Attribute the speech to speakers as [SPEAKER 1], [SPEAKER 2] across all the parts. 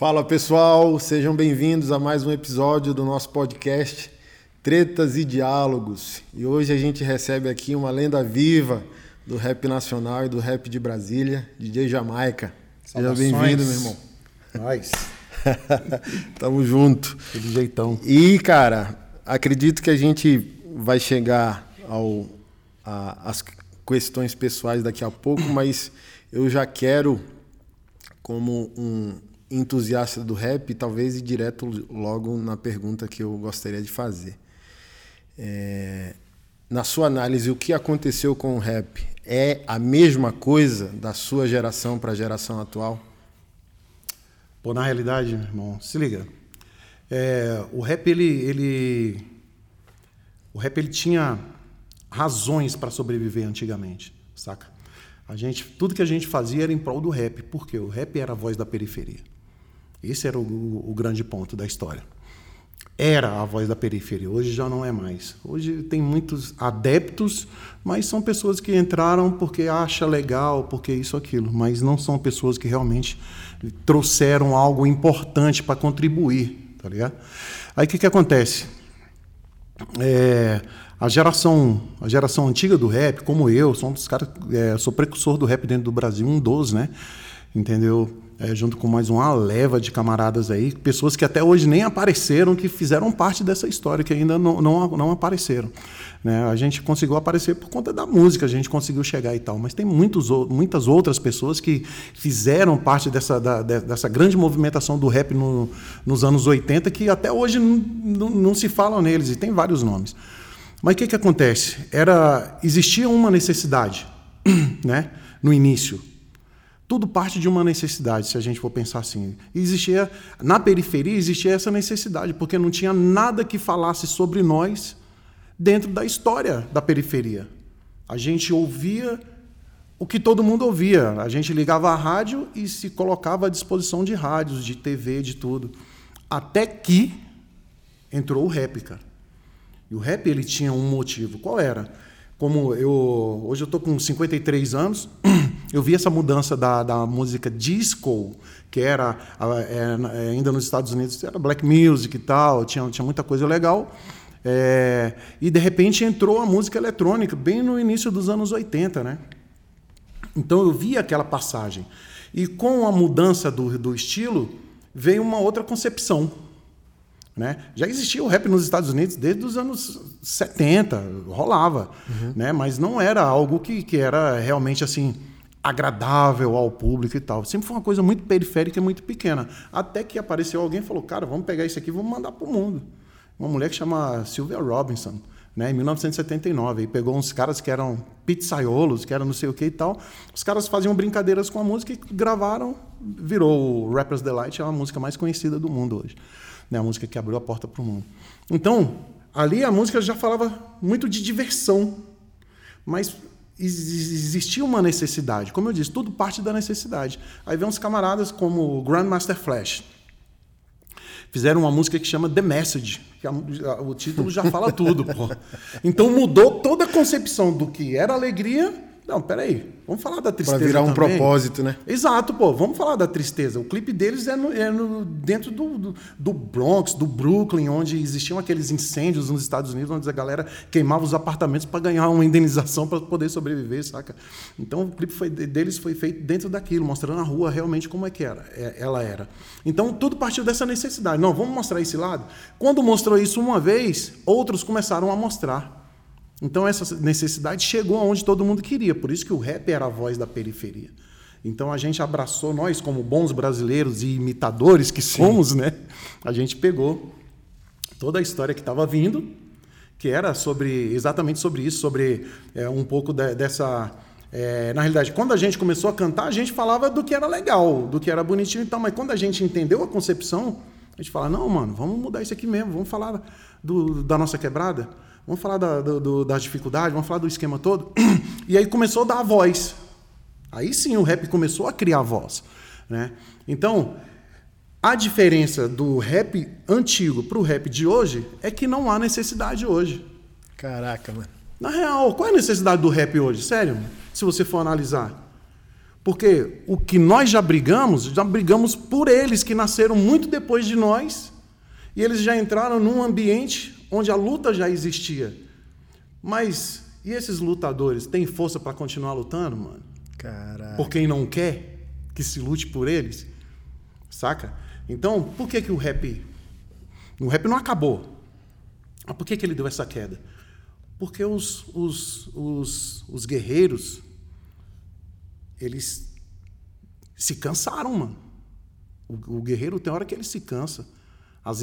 [SPEAKER 1] Fala pessoal, sejam bem-vindos a mais um episódio do nosso podcast Tretas e Diálogos. E hoje a gente recebe aqui uma lenda viva do rap nacional e do rap de Brasília, DJ Jamaica. Seja bem-vindo, meu irmão.
[SPEAKER 2] Nós.
[SPEAKER 1] Tamo junto.
[SPEAKER 2] De jeitão.
[SPEAKER 1] E, cara, acredito que a gente vai chegar ao a, as questões pessoais daqui a pouco, mas eu já quero, como um entusiasta do rap, talvez ir direto logo na pergunta que eu gostaria de fazer. É, na sua análise, o que aconteceu com o rap é a mesma coisa da sua geração para a geração atual?
[SPEAKER 2] Pô, na realidade, meu irmão, se liga. É, o rap, ele, ele. O rap, ele tinha razões para sobreviver antigamente, saca? A gente, tudo que a gente fazia era em prol do rap, porque o rap era a voz da periferia. Esse era o, o, o grande ponto da história. Era a voz da periferia, hoje já não é mais. Hoje tem muitos adeptos, mas são pessoas que entraram porque acha legal, porque isso aquilo, mas não são pessoas que realmente trouxeram algo importante para contribuir, tá ligado? Aí o que, que acontece? É, a geração, a geração antiga do rap, como eu, sou um dos caras, é, sou precursor do rap dentro do Brasil, um dos, né? Entendeu? É, junto com mais uma leva de camaradas aí, pessoas que até hoje nem apareceram, que fizeram parte dessa história, que ainda não, não, não apareceram. Né? A gente conseguiu aparecer por conta da música, a gente conseguiu chegar e tal, mas tem muitos, muitas outras pessoas que fizeram parte dessa, da, dessa grande movimentação do rap no, nos anos 80 que até hoje não, se falam neles, e tem vários nomes. Mas o que, que acontece? Era, existia uma necessidade né, no início tudo parte de uma necessidade, se a gente for pensar assim. Existia na periferia existia essa necessidade, porque não tinha nada que falasse sobre nós dentro da história da periferia. A gente ouvia o que todo mundo ouvia. A gente ligava a rádio e se colocava à disposição de rádios, de TV, de tudo. Até que entrou o rap, cara. E o rap ele tinha um motivo. Qual era? Como eu hoje eu tô com 53 anos, eu vi essa mudança da, da música disco, que era é, é, ainda nos Estados Unidos, era black music e tal, tinha, tinha muita coisa legal. É, e de repente entrou a música eletrônica, bem no início dos anos 80, né? Então eu vi aquela passagem. E com a mudança do, do estilo, veio uma outra concepção. Né? Já existia o rap nos Estados Unidos desde os anos 70, rolava, uhum. né? mas não era algo que, que era realmente assim agradável ao público e tal. Sempre foi uma coisa muito periférica e muito pequena. Até que apareceu alguém e falou: Cara, vamos pegar isso aqui e vamos mandar para o mundo. Uma mulher que chama Sylvia Robinson, né, em 1979. E pegou uns caras que eram pizzaiolos, que eram não sei o que e tal. Os caras faziam brincadeiras com a música e gravaram, virou o Rapper's Delight, é a música mais conhecida do mundo hoje. Né, a música que abriu a porta para o mundo. Então, ali a música já falava muito de diversão. Mas existia uma necessidade. Como eu disse, tudo parte da necessidade. Aí vem uns camaradas como o Grandmaster Flash. Fizeram uma música que chama The Message, que a, o título já fala tudo. Pô. Então mudou toda a concepção do que era alegria não, peraí, vamos falar da tristeza.
[SPEAKER 1] Para virar um
[SPEAKER 2] também.
[SPEAKER 1] propósito, né?
[SPEAKER 2] Exato, pô, vamos falar da tristeza. O clipe deles é, no, é no, dentro do, do, do, Bronx, do Brooklyn, onde existiam aqueles incêndios nos Estados Unidos, onde a galera queimava os apartamentos para ganhar uma indenização para poder sobreviver, saca? Então o clipe foi, deles foi feito dentro daquilo, mostrando a rua realmente como é que era, é, ela era. Então tudo partiu dessa necessidade. Não, vamos mostrar esse lado. Quando mostrou isso uma vez, outros começaram a mostrar. Então essa necessidade chegou aonde todo mundo queria, por isso que o rap era a voz da periferia. Então a gente abraçou nós como bons brasileiros e imitadores que somos, Sim. né? A gente pegou toda a história que estava vindo, que era sobre exatamente sobre isso, sobre é, um pouco de, dessa é, na realidade, quando a gente começou a cantar, a gente falava do que era legal, do que era bonitinho e tal, mas quando a gente entendeu a concepção, a gente fala, não, mano, vamos mudar isso aqui mesmo, vamos falar do, da nossa quebrada. Vamos falar da, do, das dificuldades, vamos falar do esquema todo. E aí começou a dar a voz. Aí sim o rap começou a criar voz. Né? Então, a diferença do rap antigo para o rap de hoje é que não há necessidade hoje.
[SPEAKER 1] Caraca, mano.
[SPEAKER 2] Na real, qual é a necessidade do rap hoje? Sério, se você for analisar. Porque o que nós já brigamos, já brigamos por eles que nasceram muito depois de nós, e eles já entraram num ambiente onde a luta já existia. Mas e esses lutadores têm força para continuar lutando, mano?
[SPEAKER 1] Caralho.
[SPEAKER 2] Por quem não quer que se lute por eles? Saca? Então, por que, que o rap. O rap não acabou. Mas por que, que ele deu essa queda? Porque os, os, os, os guerreiros, eles se cansaram, mano. O, o, guerreiro tem hora que ele se cansa. As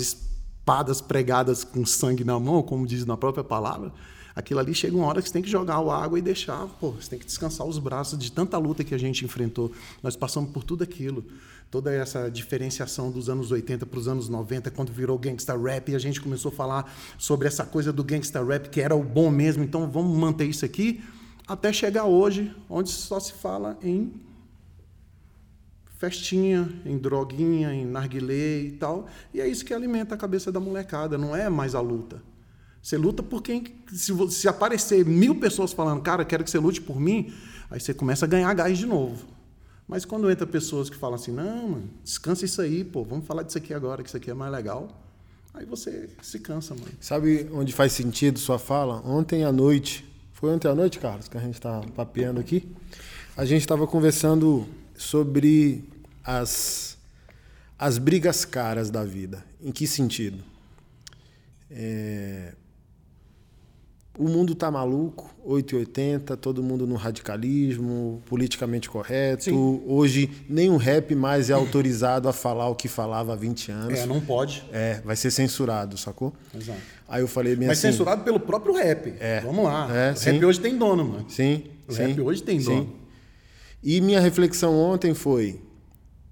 [SPEAKER 2] espadas pregadas com sangue na mão, como diz na própria palavra, aquilo ali chega uma hora que você tem que jogar a água e deixar, pô, você tem que descansar os braços de tanta luta que a gente enfrentou. Nós passamos por tudo aquilo. Toda essa diferenciação dos anos 80 para os anos 90, quando virou gangsta rap, e a gente começou a falar sobre essa coisa do gangsta rap, que era o bom mesmo, então vamos manter isso aqui, até chegar hoje, onde só se fala em festinha, em droguinha, em narguilé e tal. E é isso que alimenta a cabeça da molecada, não é mais a luta. Você luta por quem. Se, se aparecer mil pessoas falando, cara, quero que você lute por mim, aí você começa a ganhar gás de novo. Mas quando entra pessoas que falam assim, não, mano, descansa isso aí, pô, vamos falar disso aqui agora, que isso aqui é mais legal. Aí você se cansa, mano.
[SPEAKER 1] Sabe onde faz sentido sua fala? Ontem à noite, foi ontem à noite, Carlos, que a gente está papeando aqui. A gente estava conversando sobre as, as brigas caras da vida. Em que sentido? É, o mundo tá maluco, 880, todo mundo no radicalismo, politicamente correto. Sim. Hoje, nem o rap mais é autorizado a falar o que falava há 20 anos.
[SPEAKER 2] É, não pode.
[SPEAKER 1] É, vai ser censurado, sacou?
[SPEAKER 2] Exato.
[SPEAKER 1] Aí eu falei bem
[SPEAKER 2] Mas
[SPEAKER 1] assim...
[SPEAKER 2] censurado pelo próprio rap.
[SPEAKER 1] É.
[SPEAKER 2] Vamos lá.
[SPEAKER 1] É,
[SPEAKER 2] o
[SPEAKER 1] sim.
[SPEAKER 2] rap hoje tem dono, mano.
[SPEAKER 1] Sim,
[SPEAKER 2] O
[SPEAKER 1] sim.
[SPEAKER 2] rap hoje tem
[SPEAKER 1] sim. E minha reflexão ontem foi...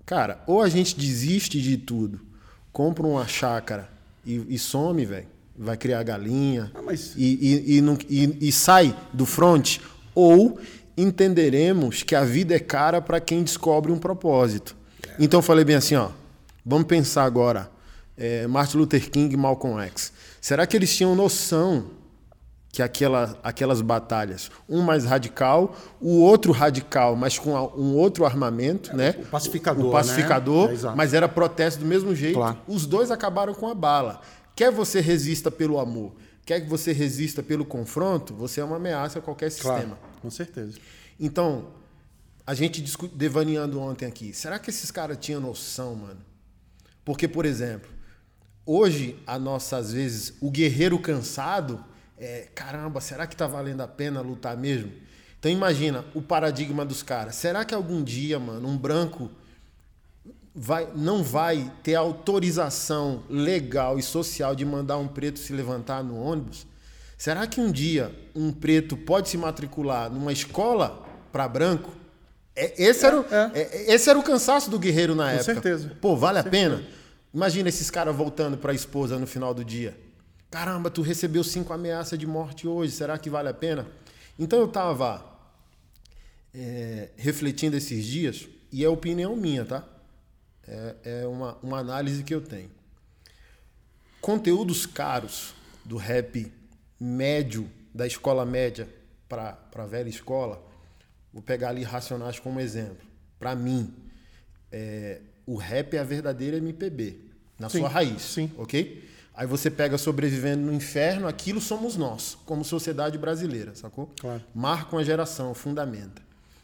[SPEAKER 1] Cara, ou a gente desiste de tudo, compra uma chácara e, e some, velho vai criar galinha
[SPEAKER 2] Ah, mas-
[SPEAKER 1] e, e, não- e- sai do front, ou entenderemos que a vida é cara para quem descobre um propósito. Então eu falei bem assim, ó, vamos pensar agora, é, Martin Luther King e Malcolm X. Será que eles tinham noção que aquela, aquelas batalhas, um mais radical, o outro radical, mas com um outro armamento, né?
[SPEAKER 2] o pacificador,
[SPEAKER 1] O pacificador,
[SPEAKER 2] né? É, exato.
[SPEAKER 1] mas era protesto do mesmo jeito.
[SPEAKER 2] Claro.
[SPEAKER 1] Os dois acabaram com a bala. Quer você resista pelo amor, quer que você resista pelo confronto, você é uma ameaça a qualquer sistema.
[SPEAKER 2] Claro, com certeza.
[SPEAKER 1] Então, a gente devaneando ontem aqui, será que esses caras tinham noção, mano? Porque, por exemplo, hoje a nossa, às vezes, o guerreiro cansado é, caramba, será que tá valendo a pena lutar mesmo? Então imagina o paradigma dos caras. Será que algum dia, mano, um branco vai, não vai ter autorização legal e social de mandar um preto se levantar no ônibus? Será que um dia um preto pode se matricular numa escola para branco? É- esse, era o,
[SPEAKER 2] É,
[SPEAKER 1] é- esse era o cansaço do guerreiro na
[SPEAKER 2] Com
[SPEAKER 1] época.
[SPEAKER 2] certeza.
[SPEAKER 1] Pô, vale a pena? Imagina esses caras voltando para a esposa no final do dia. Caramba, tu recebeu cinco ameaças de morte hoje, será que vale a pena? Então eu tava é, refletindo esses dias, e é opinião minha, tá? É, é uma, uma análise que eu tenho. Conteúdos caros do rap médio, da escola média para a velha escola, vou pegar ali Racionais como exemplo. Para mim, é, o rap é a verdadeira MPB, na
[SPEAKER 2] Sim,
[SPEAKER 1] sua raiz,
[SPEAKER 2] sim.
[SPEAKER 1] ok? Aí você pega Sobrevivendo no Inferno, aquilo somos nós, como sociedade brasileira, sacou?
[SPEAKER 2] Claro.
[SPEAKER 1] Marca uma geração, fundamenta.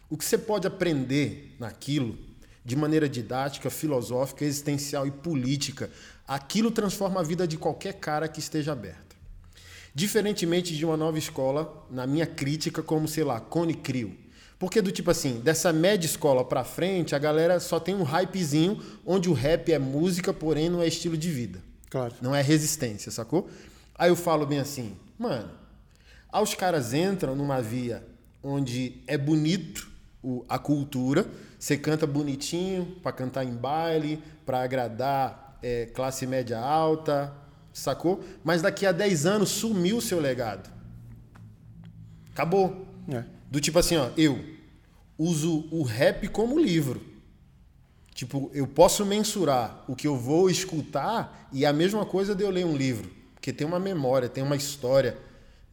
[SPEAKER 1] O que você pode aprender naquilo, de maneira didática, filosófica, existencial e política, aquilo transforma a vida de qualquer cara que esteja aberta. Diferentemente de uma nova escola, na minha crítica, como, sei lá, Cone Crio. Porque do tipo assim, dessa média escola pra frente, a galera só tem um hypezinho onde o rap é música, porém não é estilo de vida.
[SPEAKER 2] Claro.
[SPEAKER 1] Não é resistência, sacou? Aí eu falo bem assim, mano, aí os caras entram numa via onde é bonito o- a cultura, você canta bonitinho pra cantar em baile, pra agradar é, classe média alta, sacou? Mas daqui a 10 anos sumiu o seu legado. Acabou.
[SPEAKER 2] É.
[SPEAKER 1] Do tipo assim, ó, eu uso o rap como livro. Tipo, eu posso mensurar o que eu vou escutar e a mesma coisa de eu ler um livro. Porque tem uma memória, tem uma história,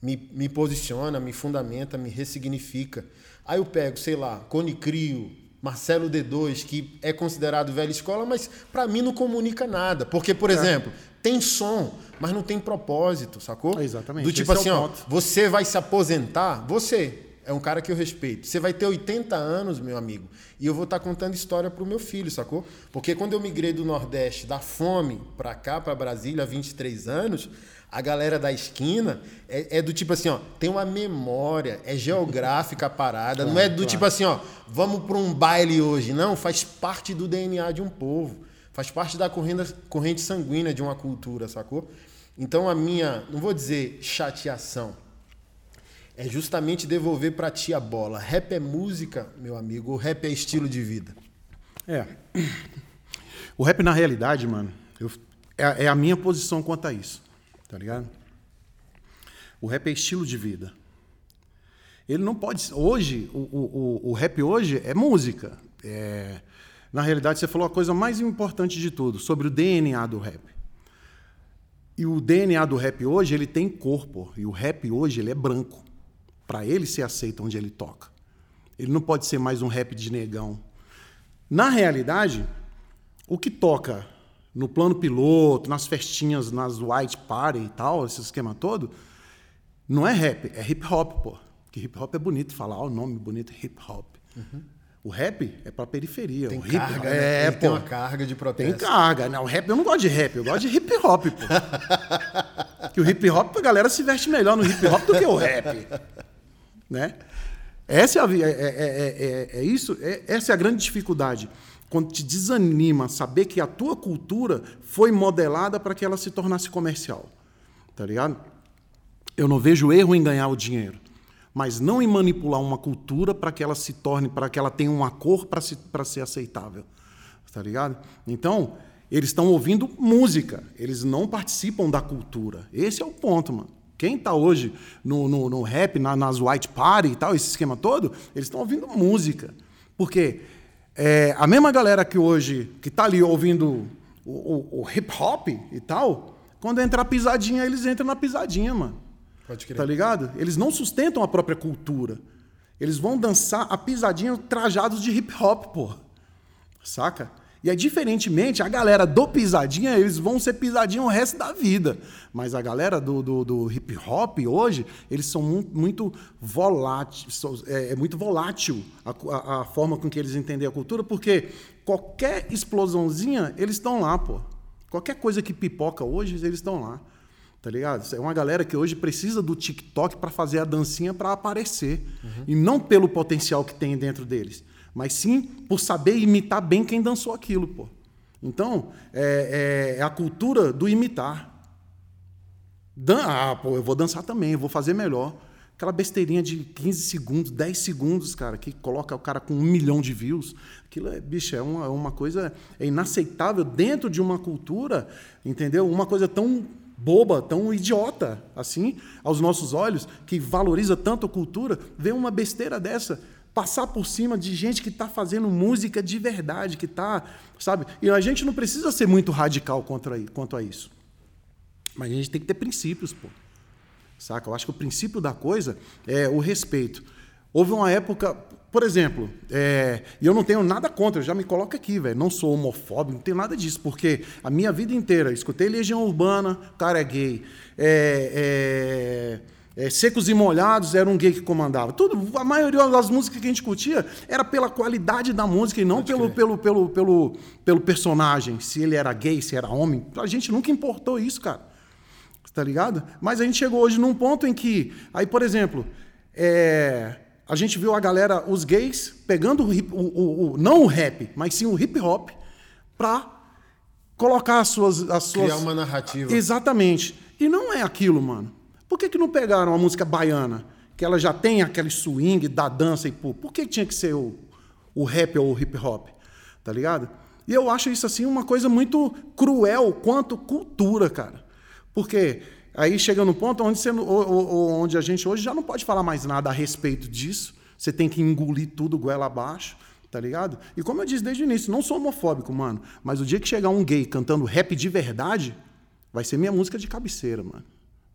[SPEAKER 1] me, me posiciona, me fundamenta, me ressignifica. Aí eu pego, sei lá, Cone Crio, Marcelo D2, que é considerado velha escola, mas para mim não comunica nada. Porque, por é. exemplo, tem som, mas não tem propósito, sacou?
[SPEAKER 2] É exatamente.
[SPEAKER 1] Do tipo Esse assim, é ó, você vai se aposentar, você é um cara que eu respeito. Você vai ter 80 anos, meu amigo, e eu vou estar tá contando história pro meu filho, sacou? Porque quando eu migrei do Nordeste, da fome para cá, para Brasília, há 23 anos, a galera da esquina é, é, do tipo assim, ó, tem uma memória, é geográfica a parada, claro, não é do claro. tipo assim, ó, vamos para um baile hoje, não, faz parte do DNA de um povo, faz parte da corrente, corrente sanguínea de uma cultura, sacou? Então a minha, não vou dizer chateação, é justamente devolver para ti a bola. Rap é música, meu amigo, o rap é estilo de vida.
[SPEAKER 2] É. O rap na realidade, mano, eu, é, é a minha posição quanto a isso. Tá ligado? O rap é estilo de vida. Ele não pode. Hoje, o, o, o rap hoje é música. É, na realidade, você falou a coisa mais importante de tudo, sobre o DNA do rap. E o DNA do rap hoje, ele tem corpo. E o rap hoje, ele é branco. Para ele ser aceito onde ele toca. Ele não pode ser mais um rap de negão. Na realidade, o que toca no plano piloto, nas festinhas, nas white party e tal, esse esquema todo, não é rap, é hip hop, pô. Que hip hop é bonito falar, o nome bonito, hip hop. Uhum. O rap é pra periferia.
[SPEAKER 1] Tem
[SPEAKER 2] o
[SPEAKER 1] hip carga, né? é, pô, tem uma carga de protesto.
[SPEAKER 2] Tem carga. Não, o rap, eu não gosto de rap, eu gosto de hip hop, pô. que o hip hop, a galera se veste melhor no hip hop do que o rap. Né? Essa é, a, é, é, é, é isso, essa é a grande dificuldade quando te desanima saber que a tua cultura foi modelada para que ela se tornasse comercial. Tá ligado? Eu não vejo erro em ganhar o dinheiro, mas não em manipular uma cultura para que ela se torne, para que ela tenha uma cor para ser aceitável. Tá ligado? Então, eles estão ouvindo música, eles não participam da cultura. Esse é o ponto, mano. Quem está hoje no, no, no rap, na, nas white party e tal, esse esquema todo, eles estão ouvindo música. Por quê? É, a mesma galera que hoje, que está ali ouvindo o, o, o, hip hop e tal, quando entra a pisadinha, eles entram na pisadinha, mano. Pode crer. Tá ligado? Eles não sustentam a própria cultura. Eles vão dançar a pisadinha trajados de hip hop, pô. Saca? E aí, diferentemente, a galera do pisadinha, eles vão ser pisadinha o resto da vida. Mas a galera do, do, do hip hop hoje, eles são muito, voláteis, é, é, muito volátil a, a, a, forma com que eles entendem a cultura, porque qualquer explosãozinha, eles estão lá, pô. Qualquer coisa que pipoca hoje, eles estão lá. Tá ligado? É uma galera que hoje precisa do TikTok para fazer a dancinha para aparecer. Uhum. E não pelo potencial que tem dentro deles mas sim por saber imitar bem quem dançou aquilo, pô. Então, é, é, é a cultura do imitar. Dan ah, pô, eu vou dançar também, eu vou fazer melhor. Aquela besteirinha de 15 segundos, 10 segundos, cara, que coloca o cara com um milhão de views. Aquilo é, bicho, é uma, uma coisa é inaceitável dentro de uma cultura, entendeu? Uma coisa tão boba, tão idiota, assim, aos nossos olhos, que valoriza tanto a cultura, vê uma besteira dessa passar por cima de gente que está fazendo música de verdade, que está, sabe? E a gente não precisa ser muito radical contra, quanto a isso. Mas a gente tem que ter princípios, pô. Saca? Eu acho que o princípio da coisa é o respeito. Houve uma época, por exemplo, é, e eu não tenho nada contra, eu já me coloco aqui, velho. Não sou homofóbico, não tenho nada disso, porque a minha vida inteira escutei Legião Urbana, cara é gay. É, é, é, Secos e Molhados era um gay que comandava. Tudo, a maioria das músicas que a gente curtia era pela qualidade da música e não pelo, pelo, pelo, pelo, pelo personagem. Se ele era gay, se era homem. A gente nunca importou isso, cara. Tá ligado? Mas a gente chegou hoje num ponto em que. Aí, por exemplo, é, a gente viu a galera, os gays, pegando o, hip, o, o, o não o rap, mas sim o hip hop, pra colocar as suas. As suas...
[SPEAKER 1] Criar uma narrativa.
[SPEAKER 2] Exatamente. E não é aquilo, mano. Por que, que não pegaram a música baiana? Que ela já tem aquele swing da dança e pô. Por que tinha que ser o, o rap ou o hip hop? Tá ligado? E eu acho isso assim uma coisa muito cruel quanto cultura, cara. Porque aí chega no ponto onde, você, onde a gente hoje já não pode falar mais nada a respeito disso. Você tem que engolir tudo goela abaixo, tá ligado? E como eu disse desde o início, não sou homofóbico, mano. Mas o dia que chegar um gay cantando rap de verdade, vai ser minha música de cabeceira, mano.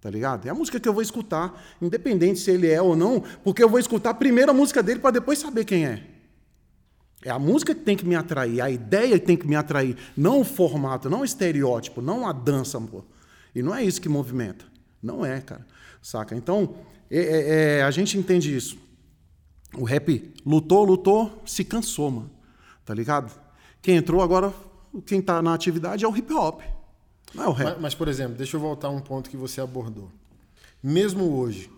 [SPEAKER 2] Tá ligado? É a música que eu vou escutar, independente se ele é ou não, porque eu vou escutar primeiro a música dele para depois saber quem é. É a música que tem que me atrair, a ideia que tem que me atrair, não o formato, não o estereótipo, não a dança, pô. E não é isso que movimenta. Não é, cara. Saca? Então, é, é, é, a gente entende isso. O rap lutou, lutou, se cansou, mano. Tá ligado? Quem entrou agora, quem tá na atividade é o hip hop. Não é.
[SPEAKER 1] Mas, mas, por exemplo, deixa eu voltar a um ponto que você abordou. Mesmo hoje,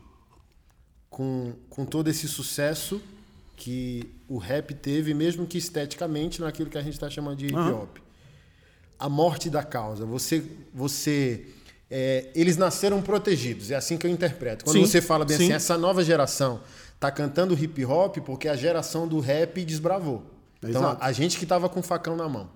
[SPEAKER 1] com, com todo esse sucesso que o rap teve, mesmo que esteticamente, naquilo que a gente está chamando de hip hop. Uhum. A morte da causa. Você. você é, eles nasceram protegidos, é assim que eu interpreto. Quando sim, você fala bem assim, sim. assim, essa nova geração está cantando hip hop porque a geração do rap desbravou. Então, a, a, gente que estava com o facão na mão.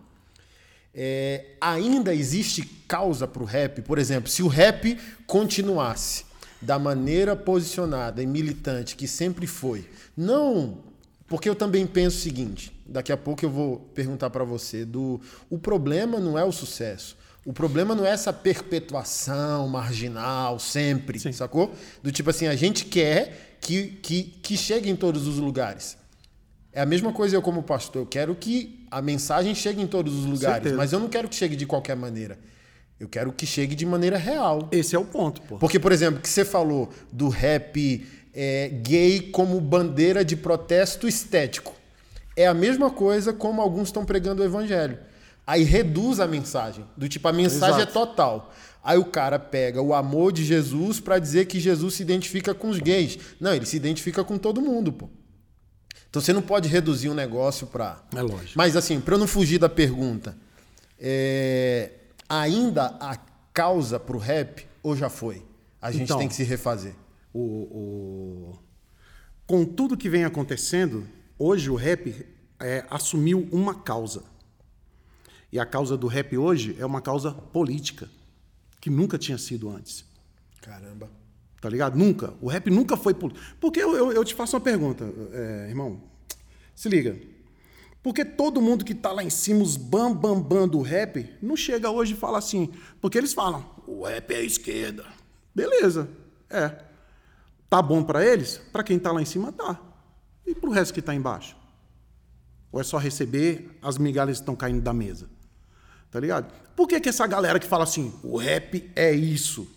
[SPEAKER 1] É, ainda existe causa para o rap? Por exemplo, se o rap continuasse da maneira posicionada e militante que sempre foi, não porque eu também penso o seguinte, daqui a pouco eu vou perguntar para você, do o problema não é o sucesso. O problema não é essa perpetuação marginal sempre, Sim. sacou? Do tipo assim, a gente quer que, que, que chegue em todos os lugares. É a mesma coisa eu como pastor, eu quero que a mensagem chegue em todos os lugares, Certeza. mas eu não quero que chegue de qualquer maneira. Eu quero que chegue de maneira real.
[SPEAKER 2] Esse é o ponto, pô.
[SPEAKER 1] Porque, por exemplo, que você falou do rap é, gay como bandeira de protesto estético. É a mesma coisa como alguns estão pregando o evangelho. Aí reduz a mensagem, do tipo, a mensagem é Exato. é total. Aí o cara pega o amor de Jesus para dizer que Jesus se identifica com os gays. Não, ele se identifica com todo mundo, pô. Então você não pode reduzir um negócio para.
[SPEAKER 2] É lógico.
[SPEAKER 1] Mas assim, para eu não fugir da pergunta, é... ainda a causa para o rap ou já foi? A gente então, tem que se refazer
[SPEAKER 2] o, o... com tudo que vem acontecendo, hoje o rap é, assumiu uma causa. E a causa do rap hoje é uma causa política, que nunca tinha sido antes.
[SPEAKER 1] Caramba.
[SPEAKER 2] Tá ligado? Nunca. O rap nunca foi político. Porque eu, eu, eu, te faço uma pergunta, é, irmão. Se liga. Porque todo mundo que tá lá em cima, os bam, bam, bam do rap, não chega hoje e fala assim. Porque eles falam, o rap é a esquerda. Beleza. É. Tá bom para eles? Para quem está lá em cima, tá. E para o resto que está embaixo? Ou é só receber as migalhas que estão caindo da mesa? Tá ligado? Por que, que essa galera que fala assim, o rap é isso?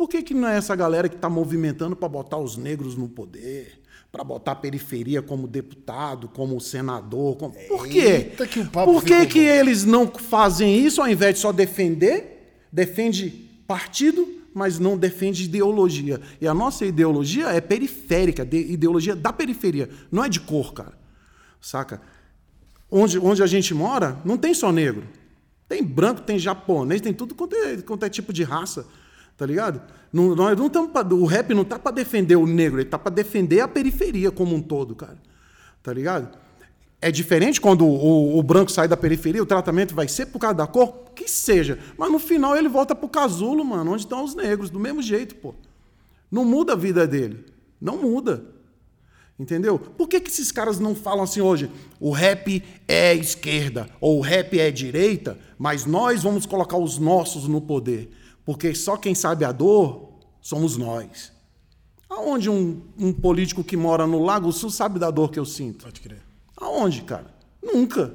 [SPEAKER 2] Por que, que não é essa galera que está movimentando para botar os negros no poder? Para botar a periferia como deputado, como senador? Como... Por quê? Que Por que, que eles não fazem isso ao invés de só defender? Defende partido mas não defende ideologia. E a nossa ideologia é periférica, ideologia da periferia, não é de cor, cara. Saca? Onde, onde a gente mora, não tem só negro. Tem branco, tem japonês, tem tudo quanto é, quanto é tipo de raça. Tá ligado? Não, nós não estamos o rap não tá para defender o negro, ele tá para defender a periferia como um todo, cara. Tá ligado? É diferente quando o, o, branco sai da periferia, o tratamento vai ser por causa da cor? Que seja. Mas no final ele volta pro casulo, mano, onde estão os negros, do mesmo jeito, pô. Não muda a vida dele. Não muda. Entendeu? Por que, que esses caras não falam assim hoje? O rap é esquerda, ou o rap é direita, mas nós vamos colocar os nossos no poder. Porque só quem sabe a dor somos nós. Aonde um, um político que mora no Lago Sul sabe da dor que eu sinto?
[SPEAKER 1] Pode crer.
[SPEAKER 2] Aonde, cara? Nunca.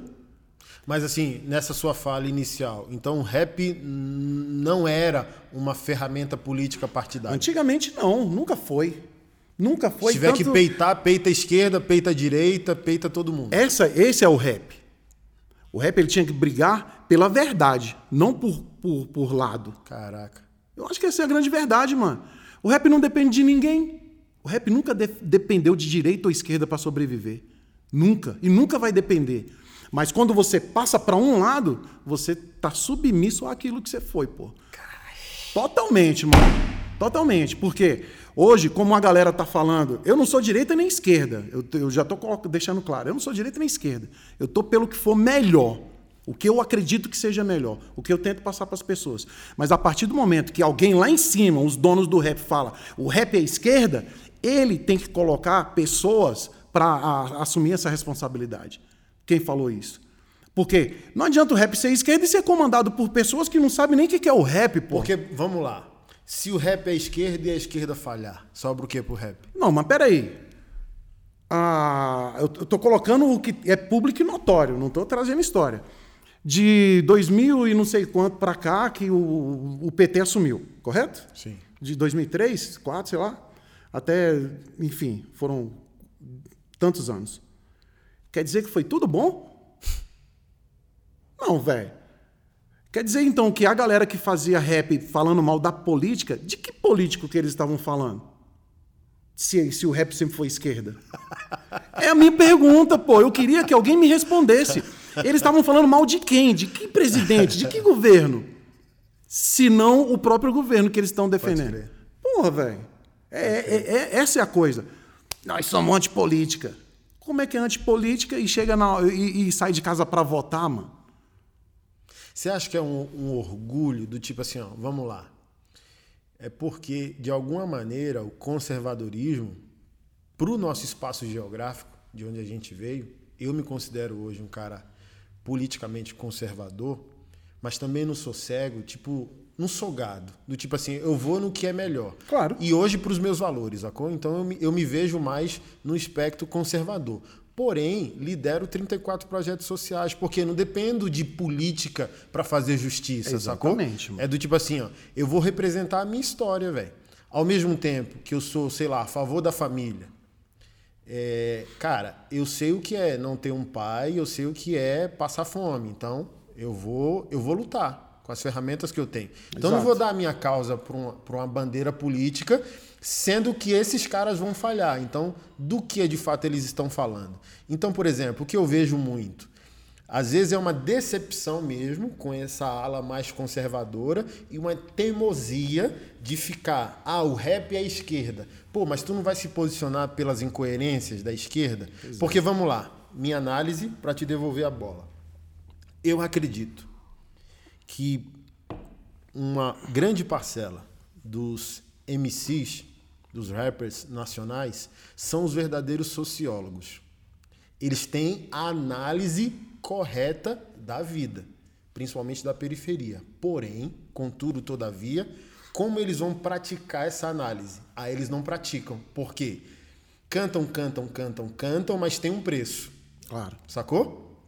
[SPEAKER 1] Mas assim, nessa sua fala inicial, então o rap não era uma ferramenta política partidária?
[SPEAKER 2] Antigamente não, nunca foi. Nunca foi.
[SPEAKER 1] Se tiver tanto... que peitar, peita a esquerda, peita a direita, peita todo mundo.
[SPEAKER 2] Essa, esse é o rap. O rap ele tinha que brigar pela verdade, não por, por, por lado.
[SPEAKER 1] Caraca.
[SPEAKER 2] Eu acho que essa é a grande verdade, mano. O rap não depende de ninguém. O rap nunca de dependeu de direita ou esquerda para sobreviver. Nunca. E nunca vai depender. Mas quando você passa para um lado, você tá submisso àquilo que você foi, pô. Totalmente, mano. Totalmente. Porque hoje, como a galera tá falando, eu não sou direita nem esquerda. Eu, eu já tô deixando claro. Eu não sou direita nem esquerda. Eu tô pelo que for melhor. O que eu acredito que seja melhor. O que eu tento passar para as pessoas. Mas a partir do momento que alguém lá em cima, os donos do rap, fala o rap é esquerda, ele tem que colocar pessoas para assumir essa responsabilidade. Quem falou isso? Porque não adianta o rap ser esquerda e ser comandado por pessoas que não sabem nem o que é o rap, pô.
[SPEAKER 1] Porque, vamos lá, se o rap é esquerda e a esquerda falhar, sobra o que pro rap?
[SPEAKER 2] Não, mas peraí. Ah, eu tô colocando o que é público e notório, não estou trazendo história. De 2000 e não sei quanto para cá que o, o PT assumiu, correto?
[SPEAKER 1] Sim.
[SPEAKER 2] De 2003, 2004, sei lá, até, enfim, foram tantos anos. Quer dizer que foi tudo bom? Não, velho. Quer dizer então que a galera que fazia rap falando mal da política, de que político que eles estavam falando? Se, se o rap sempre foi esquerda. É a minha pergunta, pô. Eu queria que alguém me respondesse. Eles estavam falando mal de quem? De que presidente? De que governo? Se não o próprio governo que eles estão defendendo. Porra, velho. É, é, é, essa é a coisa. Nós somos antipolítica. Como é que é antipolítica e chega na, e, e sai de casa para votar, mano?
[SPEAKER 1] Você acha que é um, um, orgulho do tipo assim, ó, vamos lá. É porque, de alguma maneira, o conservadorismo, para o nosso espaço geográfico, de onde a gente veio, eu me considero hoje um cara politicamente conservador, mas também não sou cego, tipo, não sou gado. Do tipo assim, eu vou no que é melhor.
[SPEAKER 2] Claro.
[SPEAKER 1] E hoje para os meus valores, sacou? Então eu me, eu me vejo mais no espectro conservador. Porém, lidero 34 projetos sociais, porque não dependo de política para fazer justiça,
[SPEAKER 2] Exatamente,
[SPEAKER 1] sacou? Mano. É do tipo assim, ó, eu vou representar a minha história, velho. Ao mesmo tempo que eu sou, sei lá, a favor da família. É, cara, eu sei o que é não ter um pai, eu sei o que é passar fome. Então, eu vou, eu vou lutar com as ferramentas que eu tenho. Então, Exato. não vou dar a minha causa para uma, uma bandeira política, sendo que esses caras vão falhar. Então, do que de fato eles estão falando? Então, por exemplo, o que eu vejo muito. Às vezes é uma decepção mesmo com essa ala mais conservadora e uma teimosia de ficar, ah, o rap é a esquerda. Pô, mas tu não vai se posicionar pelas incoerências da esquerda? Exato. Porque vamos lá, minha análise para te devolver a bola. Eu acredito que uma grande parcela dos MCs, dos rappers nacionais, são os verdadeiros sociólogos. Eles têm a análise correta da vida, principalmente da periferia. Porém, contudo, todavia, como eles vão praticar essa análise? Aí eles não praticam. Por quê? Cantam, cantam, cantam, cantam, mas tem um preço.
[SPEAKER 2] Claro.
[SPEAKER 1] Sacou?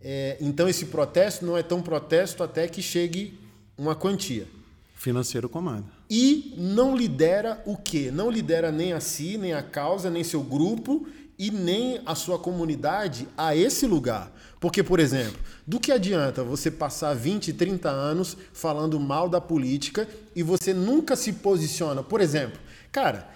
[SPEAKER 1] É, então esse protesto não é tão protesto até que chegue uma quantia.
[SPEAKER 2] Financeiro comanda.
[SPEAKER 1] E não lidera o quê? Não lidera nem a si, nem a causa, nem seu grupo e nem a sua comunidade a esse lugar. Porque, por exemplo, do que adianta você passar 20, 30 anos falando mal da política e você nunca se posiciona? Por exemplo, cara,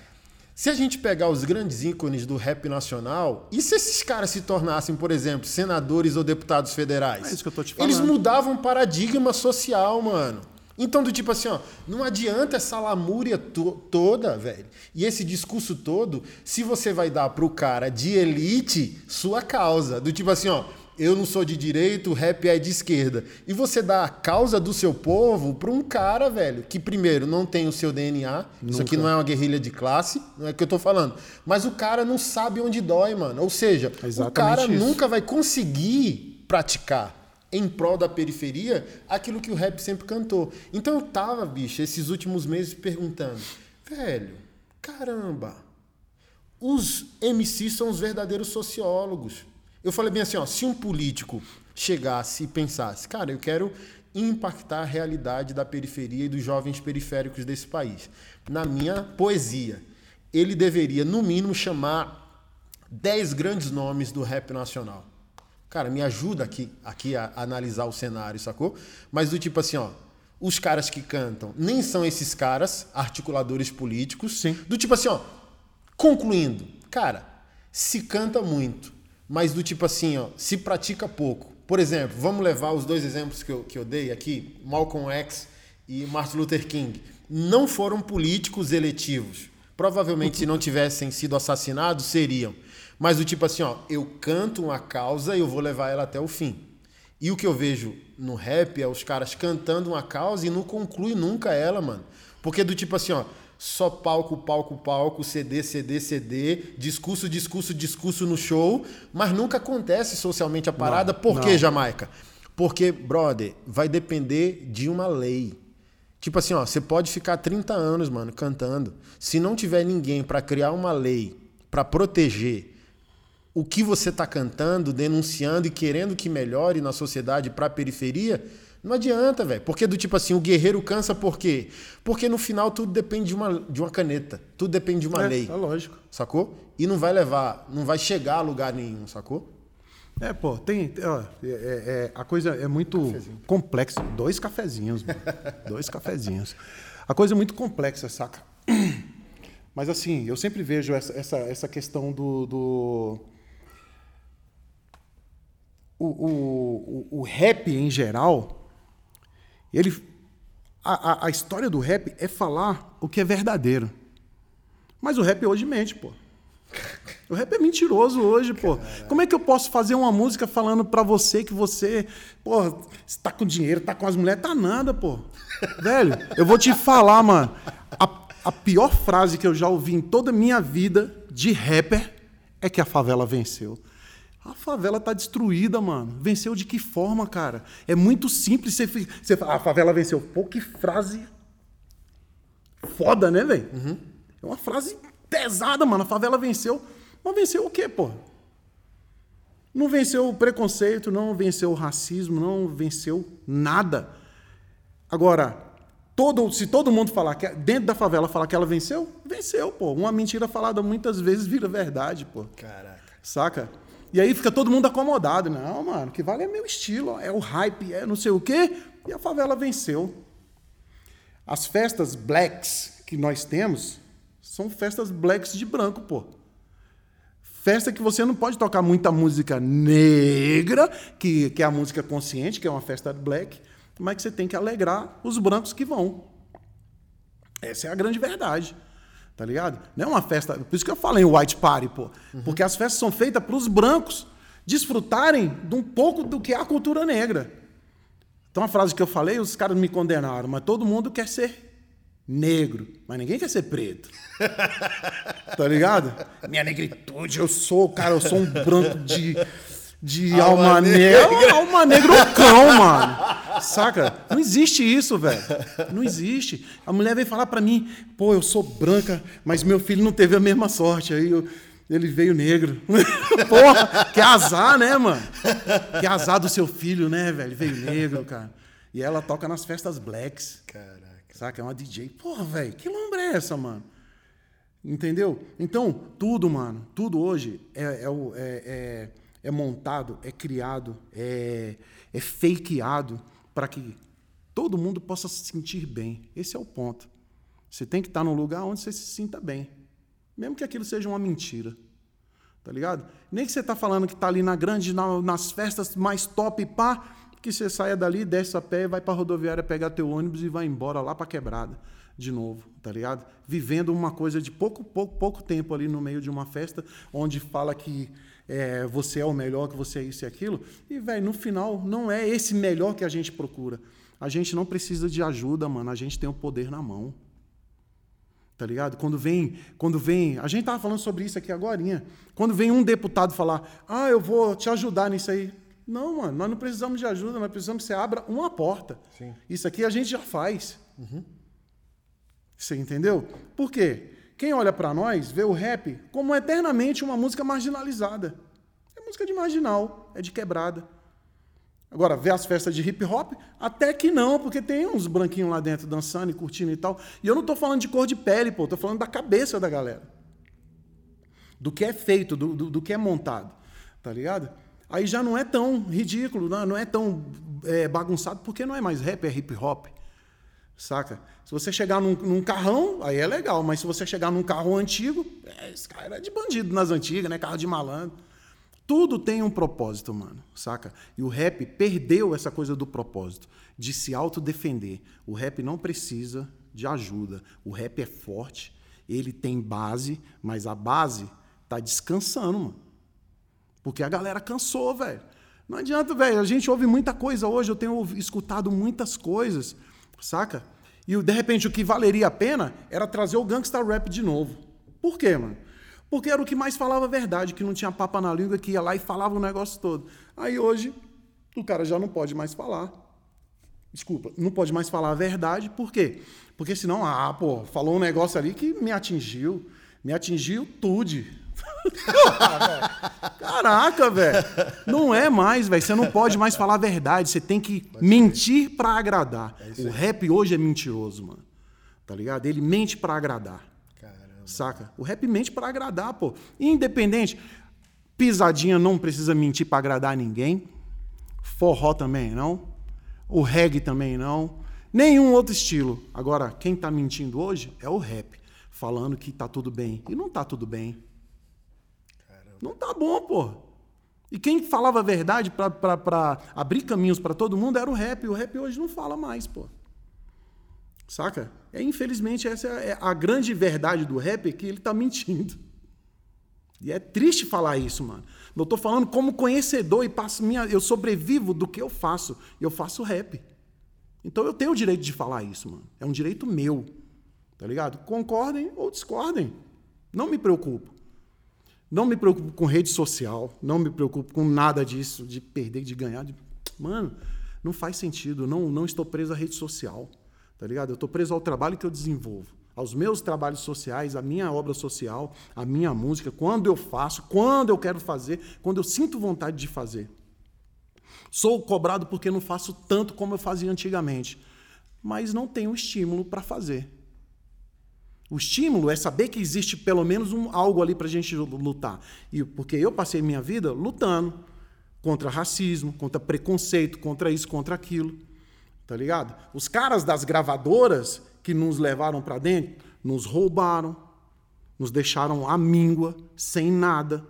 [SPEAKER 1] se a gente pegar os grandes ícones do rap nacional, e se esses caras se tornassem, por exemplo, senadores ou deputados federais?
[SPEAKER 2] É isso que eu tô te falando.
[SPEAKER 1] Eles mudavam paradigma social, mano. Então, do tipo assim, ó, não adianta essa lamúria to toda, velho. E esse discurso todo, se você vai dar pro cara de elite sua causa. Do tipo assim, ó, eu não sou de direito, o rap é de esquerda. E você dá a causa do seu povo para um cara, velho, que primeiro não tem o seu DNA. Nunca. Isso aqui não é uma guerrilha de classe, não é o que eu tô falando. Mas o cara não sabe onde dói, mano. Ou seja, Exatamente o cara isso. nunca vai conseguir praticar em prol da periferia aquilo que o rap sempre cantou. Então eu tava, bicho, esses últimos meses perguntando, velho, caramba, os MCs são os verdadeiros sociólogos. Eu falei bem assim, ó, se um político chegasse e pensasse, cara, eu quero impactar a realidade da periferia e dos jovens periféricos desse país, na minha poesia, ele deveria, no mínimo, chamar 10 grandes nomes do rap nacional. Cara, me ajuda aqui, aqui a, analisar o cenário, sacou? Mas do tipo assim, ó, os caras que cantam nem são esses caras, articuladores políticos.
[SPEAKER 2] Sim.
[SPEAKER 1] Do tipo assim, ó, concluindo, cara, se canta muito, mas do tipo assim, ó, se pratica pouco. Por exemplo, vamos levar os dois exemplos que eu, que eu dei aqui, Malcolm X e Martin Luther King. Não foram políticos eletivos. Provavelmente, se não tivessem sido assassinados, seriam. Mas do tipo assim, ó, eu canto uma causa e eu vou levar ela até o fim. E o que eu vejo no rap é os caras cantando uma causa e não conclui nunca ela, mano. Porque do tipo assim, ó, só palco, palco, palco, CD, CD, CD, discurso, discurso, discurso no show, mas nunca acontece socialmente a parada. Não, Por que, Jamaica? Porque, brother, vai depender de uma lei. Tipo assim, ó, você pode ficar 30 anos, mano, cantando. Se não tiver ninguém para criar uma lei para proteger o que você está cantando, denunciando e querendo que melhore na sociedade para a periferia, não adianta, velho. Porque do tipo assim, o guerreiro cansa por quê? Porque no final tudo depende de uma, de uma caneta. Tudo depende de uma
[SPEAKER 2] É,
[SPEAKER 1] lei.
[SPEAKER 2] é lógico.
[SPEAKER 1] Sacou? E não vai levar, não vai chegar a lugar nenhum, sacou?
[SPEAKER 2] É, pô, tem. ó, é- é- é- a coisa é muito complexa. Dois cafezinhos, mano. Dois cafezinhos. A coisa é muito complexa, saca? Mas assim, eu sempre vejo essa, essa, essa questão do. do o, o, o, rap em geral, ele. A, a, a história do rap é falar o que é verdadeiro. Mas o rap hoje mente, pô. O rap é mentiroso hoje, pô. Como é que eu posso fazer uma música falando pra você que você, pô, está com dinheiro, tá com as mulheres, tá nada, pô. Velho, eu vou te falar, mano. A, a pior frase que eu já ouvi em toda a minha vida de rapper é que a favela venceu. A favela tá destruída, mano. Venceu de que forma, cara? É muito simples você, você a favela venceu. Pô, que frase foda, né, velho? É uma frase pesada, mano. A favela venceu. Mas venceu o quê, pô? Não venceu o preconceito, não venceu o racismo, não venceu nada. Agora, todo, se todo mundo falar que dentro da favela falar que ela venceu, venceu, pô. Uma mentira falada muitas vezes vira verdade, pô.
[SPEAKER 1] Caraca.
[SPEAKER 2] Saca? E aí fica todo mundo acomodado. Não, mano, o que vale é meu estilo, é o hype, é não sei o quê. E a favela venceu. As festas blacks que nós temos são festas blacks de branco, pô. Festa que você não pode tocar muita música negra, que, que é a música consciente, que é uma festa black, mas que você tem que alegrar os brancos que vão. Essa é a grande verdade. Tá ligado? Não é uma festa. Por isso que eu falei white party, pô. Porque as festas são feitas para os brancos desfrutarem de um pouco do que é a cultura negra. Então, a frase que eu falei, os caras me condenaram, mas todo mundo quer ser negro, mas ninguém quer ser preto. tá ligado? Minha negritude, eu sou, cara, eu sou um branco de, de
[SPEAKER 1] Alma
[SPEAKER 2] alma, negra. Alma negra ou cão, mano. Saca? Não existe isso, velho. Não existe. A mulher veio falar pra mim, pô, eu sou branca, mas meu filho não teve a mesma sorte. Aí eu- ele veio negro. Porra, que azar, né, mano? Que azar do seu filho, né, velho? Veio negro, cara. E ela toca nas festas blacks.
[SPEAKER 1] Caraca.
[SPEAKER 2] Saca? É uma DJ. Porra, velho, que lombra é essa, mano? Entendeu? Então, tudo, mano, tudo hoje é, é, o- é- é- é montado, é criado, é, é fakeado para que todo mundo possa se sentir bem. Esse é o ponto. Você tem que estar num lugar onde você se sinta bem. Mesmo que aquilo seja uma mentira. Tá ligado? Nem que você tá falando que tá ali na grande, na- nas festas mais top, pá, que você saia dali, desce a pé, vai pra rodoviária pegar teu ônibus e vai embora lá pra quebrada de novo, tá ligado? Vivendo uma coisa de pouco, pouco, pouco tempo ali no meio de uma festa, onde fala que é, você é o melhor, que você é isso e aquilo, e, velho, no final, não é esse melhor que a gente procura. A gente não precisa de ajuda, mano, a gente tem o poder na mão. Tá ligado? Quando vem, quando vem, a gente tava falando sobre isso aqui agorinha. Quando vem um deputado falar: "Ah, eu vou te ajudar nisso aí". Não, mano, nós não precisamos de ajuda, nós precisamos que você abra uma porta.
[SPEAKER 1] Sim.
[SPEAKER 2] Isso aqui a gente já faz. Você entendeu? Por quê? Quem olha pra nós vê o rap como eternamente uma música marginalizada. É música de marginal, é de quebrada. Agora, vê as festas de hip hop? Até que não, porque tem uns branquinhos lá dentro dançando e curtindo e tal. E eu não tô falando de cor de pele, pô, tô falando da cabeça da galera. Do que é feito, do, do, do que é montado. Tá ligado? Aí já não é tão ridículo, não, não é tão é, bagunçado, porque não é mais rap, é hip hop. Saca? Se você chegar num, num carrão, aí é legal, mas se você chegar num carro antigo, é, esse cara era de bandido nas antigas, né? Carro de malandro. Tudo tem um propósito, mano, saca? E o rap perdeu essa coisa do propósito, de se autodefender. O rap não precisa de ajuda. O rap é forte, ele tem base, mas a base tá descansando, mano. Porque a galera cansou, velho. Não adianta, velho. A gente ouve muita coisa hoje, eu tenho escutado muitas coisas, saca? E de repente o que valeria a pena era trazer o gangsta rap de novo. Por quê, mano? Porque era o que mais falava a verdade, que não tinha papa na língua, que ia lá e falava o negócio todo. Aí hoje o cara já não pode mais falar. Desculpa, não pode mais falar a verdade, por quê? Porque senão, ah, pô, falou um negócio ali que me atingiu, me atingiu tudo, Caraca, velho. Não é mais, velho. Você não pode mais falar a verdade. Você tem que mentir para agradar.
[SPEAKER 1] É
[SPEAKER 2] o rap hoje é mentiroso, mano. Tá ligado? Ele mente para agradar.
[SPEAKER 1] Caramba.
[SPEAKER 2] Saca? O rap mente para agradar, pô. Independente. Pisadinha não precisa mentir para agradar ninguém. Forró também não. O reggae também não. Nenhum outro estilo. Agora, quem tá mentindo hoje é o rap. Falando que tá tudo bem. E não tá tudo bem. Não tá bom, pô. E quem falava a verdade para abrir caminhos para todo mundo era o rap. O rap hoje não fala mais, pô. Saca? É, infelizmente, essa é a grande verdade do rap, é que ele tá mentindo. E é triste falar isso, mano. Eu tô falando como conhecedor e passo minha, eu sobrevivo do que eu faço. E eu faço rap. Então eu tenho o direito de falar isso, mano. É um direito meu. Tá ligado? Concordem ou discordem. Não me preocupo. Não me preocupo com rede social, não me preocupo com nada disso, de perder, de ganhar. De... Mano, não faz sentido. Não, não estou preso à rede social, tá ligado? Eu estou preso ao trabalho que eu desenvolvo, aos meus trabalhos sociais, à minha obra social, à minha música, quando eu faço, quando eu quero fazer, quando eu sinto vontade de fazer. Sou cobrado porque não faço tanto como eu fazia antigamente, mas não tenho estímulo para fazer. O estímulo é saber que existe pelo menos um, algo ali para a gente lutar. E porque eu passei minha vida lutando contra racismo, contra preconceito, contra isso, contra aquilo. Tá ligado? Os caras das gravadoras que nos levaram para dentro nos roubaram, nos deixaram à míngua, sem nada.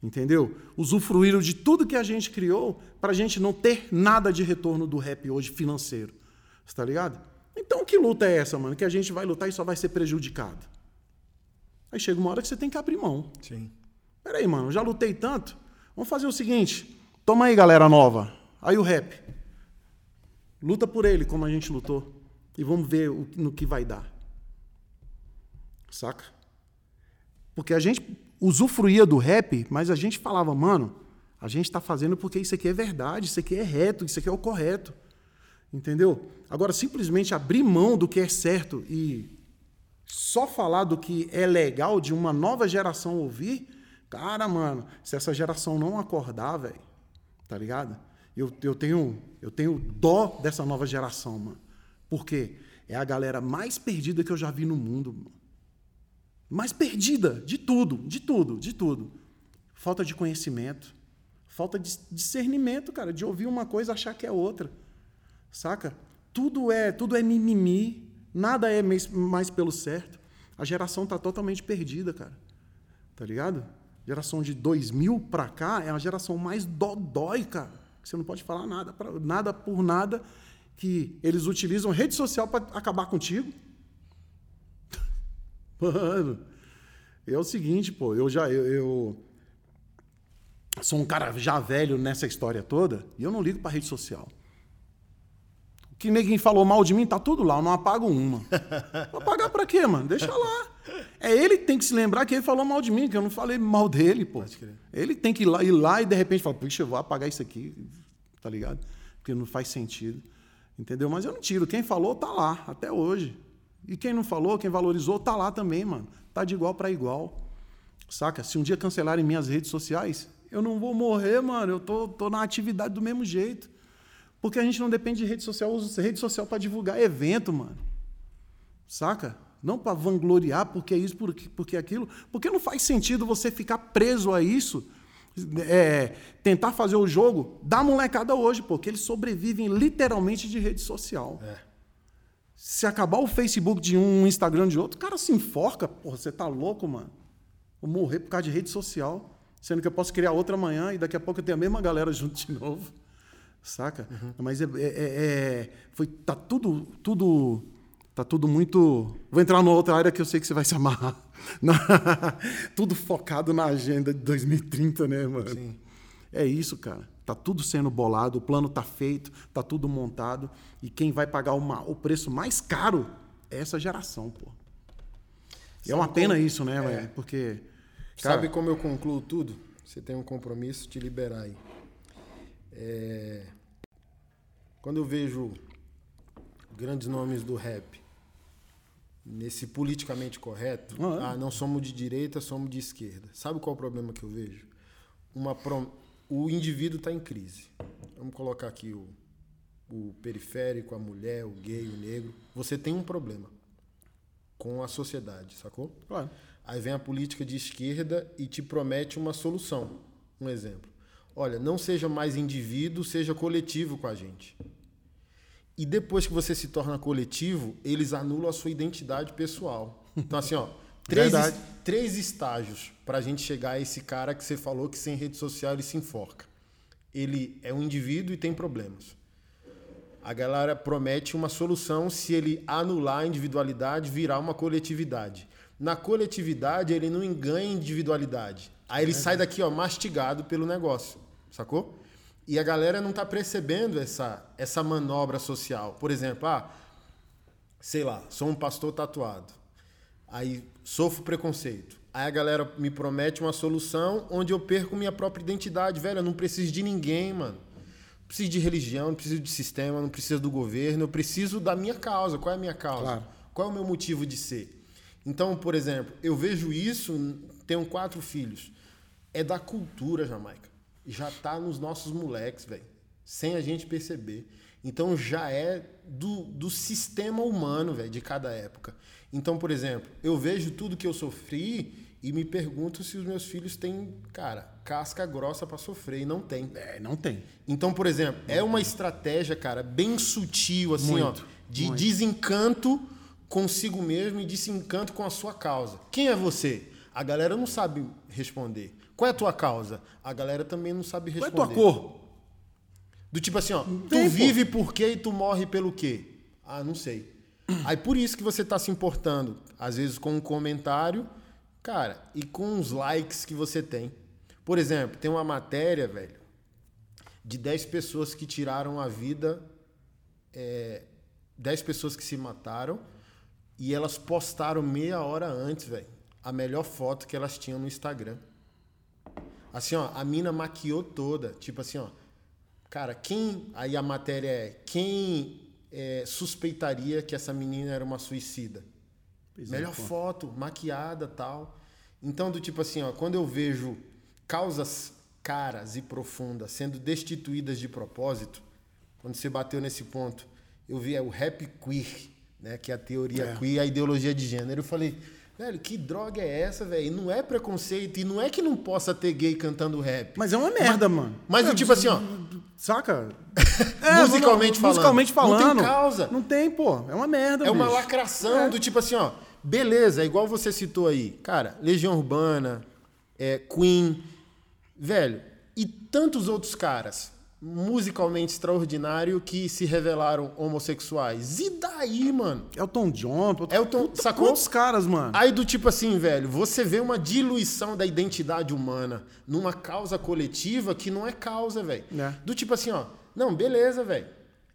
[SPEAKER 2] Entendeu? Usufruíram de tudo que a gente criou para a gente não ter nada de retorno do rap hoje financeiro. Está ligado? Então, que luta é essa, mano? Que a gente vai lutar e só vai ser prejudicado. Aí chega uma hora que você tem que abrir mão.
[SPEAKER 1] Sim.
[SPEAKER 2] Peraí, mano, já lutei tanto. Vamos fazer o seguinte. Toma aí, galera nova. Aí o rap. Luta por ele, como a gente lutou. E vamos ver o, no que vai dar. Saca? Porque a gente usufruía do rap, mas a gente falava, mano, a gente está fazendo porque isso aqui é verdade, isso aqui é reto, isso aqui é o correto. Entendeu? Agora, simplesmente abrir mão do que é certo e só falar do que é legal de uma nova geração ouvir, cara, mano, se essa geração não acordar, velho, tá ligado? Eu, eu, tenho, eu tenho dó dessa nova geração, mano. Por quê? É a galera mais perdida que eu já vi no mundo. Mano. Mais perdida de tudo, de tudo, de tudo. Falta de conhecimento, falta de discernimento, cara, de ouvir uma coisa e achar que é outra. Saca? Tudo é, tudo é mimimi, nada é mais, pelo certo. A geração tá totalmente perdida, cara. Tá ligado? Geração de 2000 pra cá é a geração mais dodói, cara. Você não pode falar nada, pra, nada por nada que eles utilizam rede social para acabar contigo. Mano, é o seguinte, pô, eu já eu, eu, sou um cara já velho nessa história toda e eu não ligo para rede social que ninguém falou mal de mim, tá tudo lá, eu não apago uma. Vou apagar pra quê, mano? Deixa lá. É ele que tem que se lembrar que ele falou mal de mim, que eu não falei mal dele, pô. Ele tem que ir lá, ir lá e de repente falar, puxa, eu vou apagar isso aqui, tá ligado? Porque não faz sentido. Entendeu? Mas eu não tiro. Quem falou, tá lá, até hoje. E quem não falou, quem valorizou, tá lá também, mano. Tá de igual para igual. Saca? Se um dia cancelarem minhas redes sociais, eu não vou morrer, mano. Eu tô, tô na atividade do mesmo jeito. Porque a gente não depende de rede social, usa rede social para divulgar evento, mano. Saca? Não para vangloriar porque é isso, porque, porque é aquilo. Porque não faz sentido você ficar preso a isso. É, tentar fazer o jogo da molecada hoje, porque eles sobrevivem literalmente de rede social. É. Se acabar o Facebook de um, o Instagram de outro, o cara se enforca. Porra, você tá louco, mano? Vou morrer por causa de rede social. Sendo que eu posso criar outra amanhã e daqui a pouco eu tenho a mesma galera junto de novo saca? Uhum. Mas é, é, é, foi, tá tudo, tudo, tá tudo muito. Vou entrar numa outra área que eu sei que você vai se amarrar. tudo focado na agenda de 2030, né, mano? Sim. É isso, cara. Tá tudo sendo bolado, o plano tá feito, tá tudo montado e quem vai pagar uma, o preço mais caro é essa geração, pô. E é uma pena como... isso, né, é. Porque
[SPEAKER 1] cara... sabe como eu concluo tudo? Você tem um compromisso de liberar aí. É... Quando eu vejo grandes nomes do rap nesse politicamente correto, ah, é? ah, não somos de direita, somos de esquerda. Sabe qual é o problema que eu vejo? Uma prom... O indivíduo está em crise. Vamos colocar aqui o, o periférico, a mulher, o gay, o negro. Você tem um problema com a sociedade, sacou?
[SPEAKER 2] Claro.
[SPEAKER 1] Aí vem a política de esquerda e te promete uma solução. Um exemplo. Olha, não seja mais indivíduo, seja coletivo com a gente. E depois que você se torna coletivo, eles anulam a sua identidade pessoal. Então, assim, ó, três, três estágios para a gente chegar a esse cara que você falou que sem rede social ele se enforca. Ele é um indivíduo e tem problemas. A galera promete uma solução se ele anular a individualidade, virar uma coletividade. Na coletividade, ele não ganha individualidade. Aí ele é sai daqui, ó, mastigado pelo negócio. Sacou? E a galera não está percebendo essa, essa manobra social. Por exemplo, ah, sei lá, sou um pastor tatuado. Aí sofro preconceito. Aí a galera me promete uma solução onde eu perco minha própria identidade. Velho, eu não preciso de ninguém, mano. Não preciso de religião, não preciso de sistema, não preciso do governo. Eu preciso da minha causa. Qual é a minha causa? Claro. Qual é o meu motivo de ser? Então, por exemplo, eu vejo isso, tenho quatro filhos. É da cultura, Jamaica já tá nos nossos moleques, velho. Sem a gente perceber. Então já é do, do sistema humano, velho, de cada época. Então, por exemplo, eu vejo tudo que eu sofri e me pergunto se os meus filhos têm, cara, casca grossa para sofrer. E não tem.
[SPEAKER 2] É, não tem.
[SPEAKER 1] Então, por exemplo, é uma estratégia, cara, bem sutil, assim, muito, ó, de muito. desencanto consigo mesmo e desencanto com a sua causa. Quem é você? A galera não sabe responder. Qual é a tua causa? A galera também não sabe responder.
[SPEAKER 2] Qual é a tua cor?
[SPEAKER 1] Do tipo assim, ó, tu vive por quê e tu morre pelo quê? Ah, não sei. Aí por isso que você tá se importando, às vezes com um comentário, cara, e com os likes que você tem. Por exemplo, tem uma matéria, velho, de 10 pessoas que tiraram a vida, é, 10 pessoas que se mataram, e elas postaram meia hora antes, velho, a melhor foto que elas tinham no Instagram. Assim, ó, a mina maquiou toda. Tipo assim, ó. Cara, quem. Aí a matéria é. Quem é, suspeitaria que essa menina era uma suicida? Pois é, Melhor é, foto, maquiada tal. Então, do tipo assim, ó, quando eu vejo causas caras e profundas sendo destituídas de propósito, quando você bateu nesse ponto, eu vi é, o rap queer, né, que é a teoria é. queer, a ideologia de gênero. Eu falei, Velho, que droga é essa, velho? Não é preconceito e não é que não possa ter gay cantando rap.
[SPEAKER 2] Mas é uma merda,
[SPEAKER 1] mas,
[SPEAKER 2] mano.
[SPEAKER 1] Mas é, tipo assim, ó.
[SPEAKER 2] Saca?
[SPEAKER 1] é, musicalmente falando.
[SPEAKER 2] Musicalmente falando.
[SPEAKER 1] Não tem causa.
[SPEAKER 2] Não tem, pô. É uma merda,
[SPEAKER 1] É
[SPEAKER 2] bicho.
[SPEAKER 1] uma lacração é. do tipo assim, ó. Beleza, igual você citou aí. Cara, Legião Urbana, é, Queen. Velho, e tantos outros caras musicalmente extraordinário que se revelaram homossexuais. E daí, mano?
[SPEAKER 2] Elton John,
[SPEAKER 1] Elton,
[SPEAKER 2] puta, sacou? Quantos caras, mano?
[SPEAKER 1] Aí do tipo assim, velho, você vê uma diluição da identidade humana numa causa coletiva que não é causa, velho. É. Do tipo assim, ó, não, beleza, velho.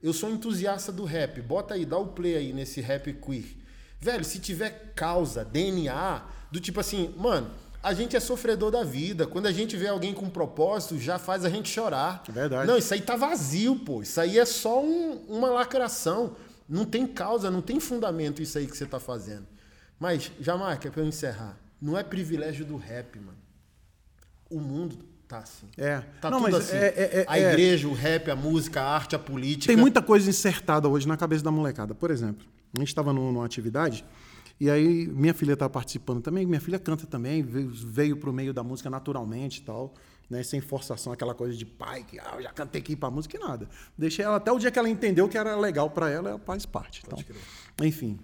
[SPEAKER 1] Eu sou entusiasta do rap. Bota aí, dá o play aí nesse rap queer. Velho, se tiver causa, DNA, do tipo assim, mano, a gente é sofredor da vida. Quando a gente vê alguém com propósito, já faz a gente chorar.
[SPEAKER 2] É verdade.
[SPEAKER 1] Não, isso aí tá vazio, pô. Isso aí é só um, uma lacração. Não tem causa, não tem fundamento isso aí que você tá fazendo. Mas, Jamaica, pra eu encerrar, não é privilégio do rap, mano. O mundo tá assim.
[SPEAKER 2] É.
[SPEAKER 1] Tá
[SPEAKER 2] não,
[SPEAKER 1] tudo assim.
[SPEAKER 2] É, é, é,
[SPEAKER 1] a igreja, o rap, a música, a arte, a política.
[SPEAKER 2] Tem muita coisa insertada hoje na cabeça da molecada. Por exemplo, a gente estava numa atividade e aí minha filha está participando também, minha filha canta também, veio para o meio da música naturalmente e tal, né, sem forçação, aquela coisa de pai, que ah, eu já cantei aqui para música e nada. Deixei ela até o dia que ela entendeu que era legal para ela, ela faz parte. Então, enfim.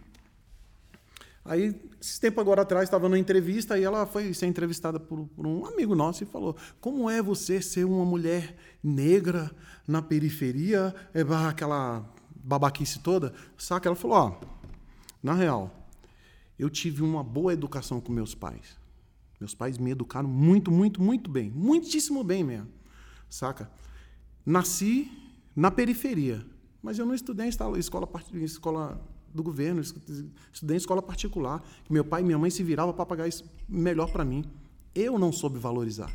[SPEAKER 2] Aí, esse tempo agora atrás, estava numa entrevista e ela foi ser entrevistada por, por, um amigo nosso e falou: Como é você ser uma mulher negra na periferia? É, aquela babaquice toda. Saca? Ela falou: Ó, na real, eu tive uma boa educação com meus pais. Meus pais me educaram muito, muito, muito bem. Muitíssimo bem mesmo. Saca? Nasci na periferia, mas eu não estudei em escola, escola do governo, estudei em escola particular. Meu pai e minha mãe se viravam para pagar isso melhor para mim. Eu não soube valorizar.